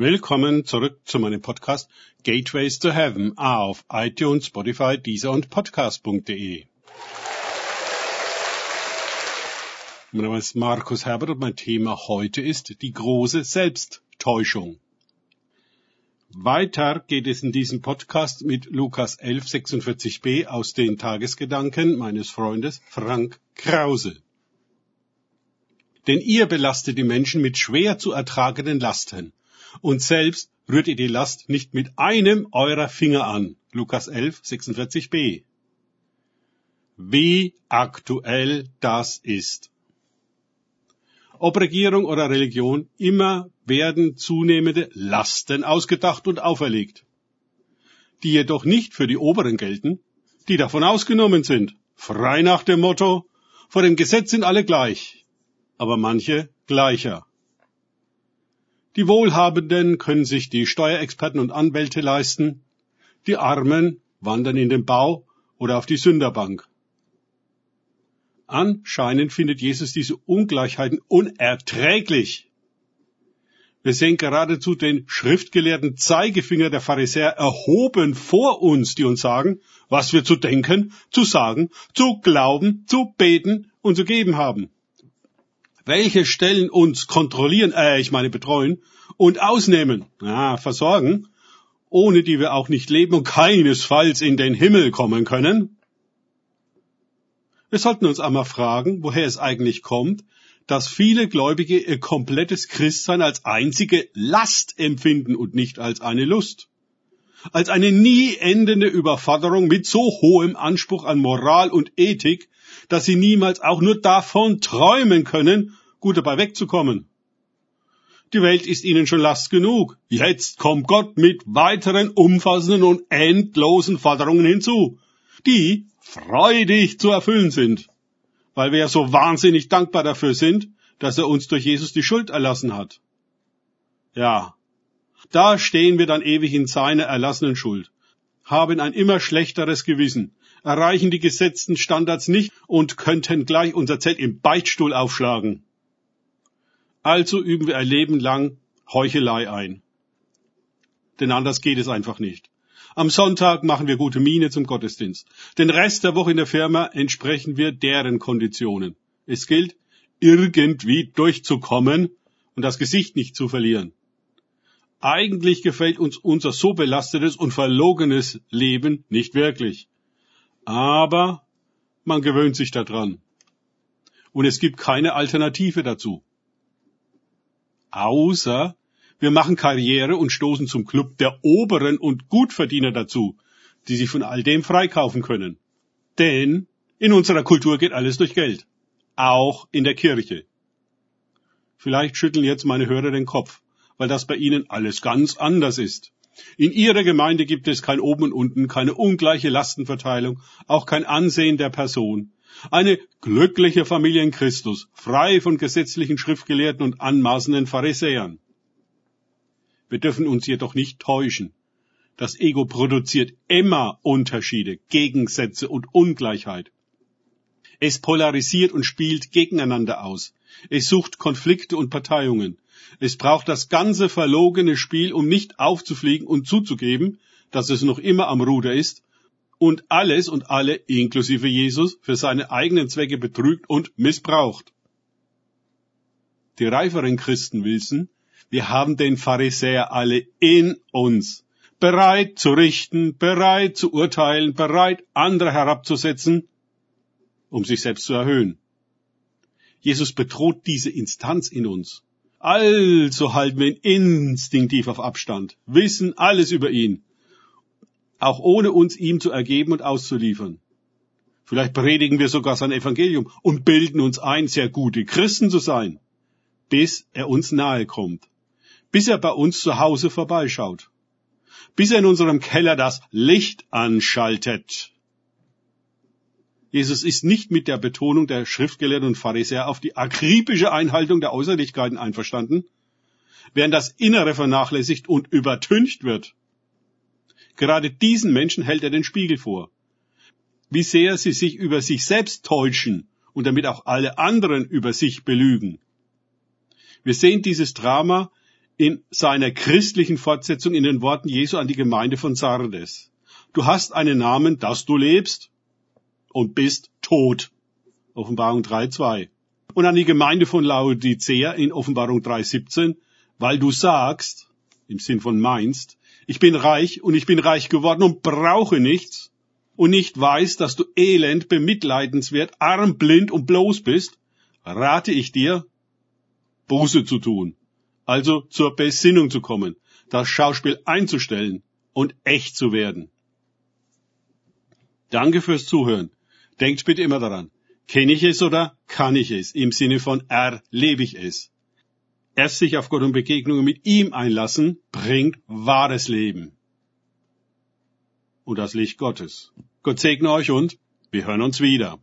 Willkommen zurück zu meinem Podcast Gateways to Heaven auf iTunes, Spotify, Deezer und Podcast.de. Mein Name ist Markus Herbert und mein Thema heute ist die große Selbsttäuschung. Weiter geht es in diesem Podcast mit Lukas 1146b aus den Tagesgedanken meines Freundes Frank Krause. Denn ihr belastet die Menschen mit schwer zu ertragenden Lasten und selbst rührt ihr die Last nicht mit einem eurer Finger an. Lukas 11, 46b. Wie aktuell das ist. Ob Regierung oder Religion, immer werden zunehmende Lasten ausgedacht und auferlegt, die jedoch nicht für die Oberen gelten, die davon ausgenommen sind. Frei nach dem Motto, vor dem Gesetz sind alle gleich, aber manche gleicher. Die Wohlhabenden können sich die Steuerexperten und Anwälte leisten, die Armen wandern in den Bau oder auf die Sünderbank. Anscheinend findet Jesus diese Ungleichheiten unerträglich. Wir sehen geradezu den schriftgelehrten Zeigefinger der Pharisäer erhoben vor uns, die uns sagen, was wir zu denken, zu sagen, zu glauben, zu beten und zu geben haben welche Stellen uns kontrollieren, äh, ich meine betreuen und ausnehmen, ja, versorgen, ohne die wir auch nicht leben und keinesfalls in den Himmel kommen können. Wir sollten uns einmal fragen, woher es eigentlich kommt, dass viele Gläubige ihr komplettes Christsein als einzige Last empfinden und nicht als eine Lust. Als eine nie endende Überforderung mit so hohem Anspruch an Moral und Ethik, dass sie niemals auch nur davon träumen können, gut dabei wegzukommen. Die Welt ist ihnen schon Last genug. Jetzt kommt Gott mit weiteren umfassenden und endlosen Forderungen hinzu, die freudig zu erfüllen sind, weil wir ja so wahnsinnig dankbar dafür sind, dass er uns durch Jesus die Schuld erlassen hat. Ja, da stehen wir dann ewig in seiner erlassenen Schuld, haben ein immer schlechteres Gewissen, erreichen die gesetzten Standards nicht und könnten gleich unser Zelt im Beichtstuhl aufschlagen. Also üben wir ein Leben lang Heuchelei ein. Denn anders geht es einfach nicht. Am Sonntag machen wir gute Miene zum Gottesdienst. Den Rest der Woche in der Firma entsprechen wir deren Konditionen. Es gilt, irgendwie durchzukommen und das Gesicht nicht zu verlieren. Eigentlich gefällt uns unser so belastetes und verlogenes Leben nicht wirklich. Aber man gewöhnt sich daran. Und es gibt keine Alternative dazu außer wir machen Karriere und stoßen zum Club der Oberen und Gutverdiener dazu, die sich von all dem freikaufen können. Denn in unserer Kultur geht alles durch Geld. Auch in der Kirche. Vielleicht schütteln jetzt meine Hörer den Kopf, weil das bei ihnen alles ganz anders ist. In ihrer Gemeinde gibt es kein Oben und Unten, keine ungleiche Lastenverteilung, auch kein Ansehen der Person. Eine glückliche Familie in Christus, frei von gesetzlichen Schriftgelehrten und anmaßenden Pharisäern. Wir dürfen uns jedoch nicht täuschen. Das Ego produziert immer Unterschiede, Gegensätze und Ungleichheit. Es polarisiert und spielt gegeneinander aus. Es sucht Konflikte und Parteiungen. Es braucht das ganze verlogene Spiel, um nicht aufzufliegen und zuzugeben, dass es noch immer am Ruder ist und alles und alle, inklusive Jesus, für seine eigenen Zwecke betrügt und missbraucht. Die reiferen Christen wissen, wir haben den Pharisäer alle in uns, bereit zu richten, bereit zu urteilen, bereit andere herabzusetzen, um sich selbst zu erhöhen. Jesus bedroht diese Instanz in uns. Also halten wir ihn instinktiv auf Abstand, wissen alles über ihn, auch ohne uns ihm zu ergeben und auszuliefern. Vielleicht predigen wir sogar sein Evangelium und bilden uns ein, sehr gute Christen zu sein, bis er uns nahe kommt, bis er bei uns zu Hause vorbeischaut, bis er in unserem Keller das Licht anschaltet. Jesus ist nicht mit der Betonung der Schriftgelehrten und Pharisäer auf die akribische Einhaltung der Äußerlichkeiten einverstanden, während das Innere vernachlässigt und übertüncht wird. Gerade diesen Menschen hält er den Spiegel vor. Wie sehr sie sich über sich selbst täuschen und damit auch alle anderen über sich belügen. Wir sehen dieses Drama in seiner christlichen Fortsetzung in den Worten Jesu an die Gemeinde von Sardes. Du hast einen Namen, dass du lebst und bist tot. Offenbarung 3.2. Und an die Gemeinde von Laodicea in Offenbarung 3.17, weil du sagst, im Sinn von meinst, ich bin reich und ich bin reich geworden und brauche nichts und nicht weiß, dass du elend, bemitleidenswert, arm, blind und bloß bist, rate ich dir, Buße zu tun, also zur Besinnung zu kommen, das Schauspiel einzustellen und echt zu werden. Danke fürs Zuhören. Denkt bitte immer daran, kenne ich es oder kann ich es? Im Sinne von erlebe ich es. Erst sich auf Gott und Begegnungen mit ihm einlassen, bringt wahres Leben. Und das Licht Gottes. Gott segne euch und wir hören uns wieder.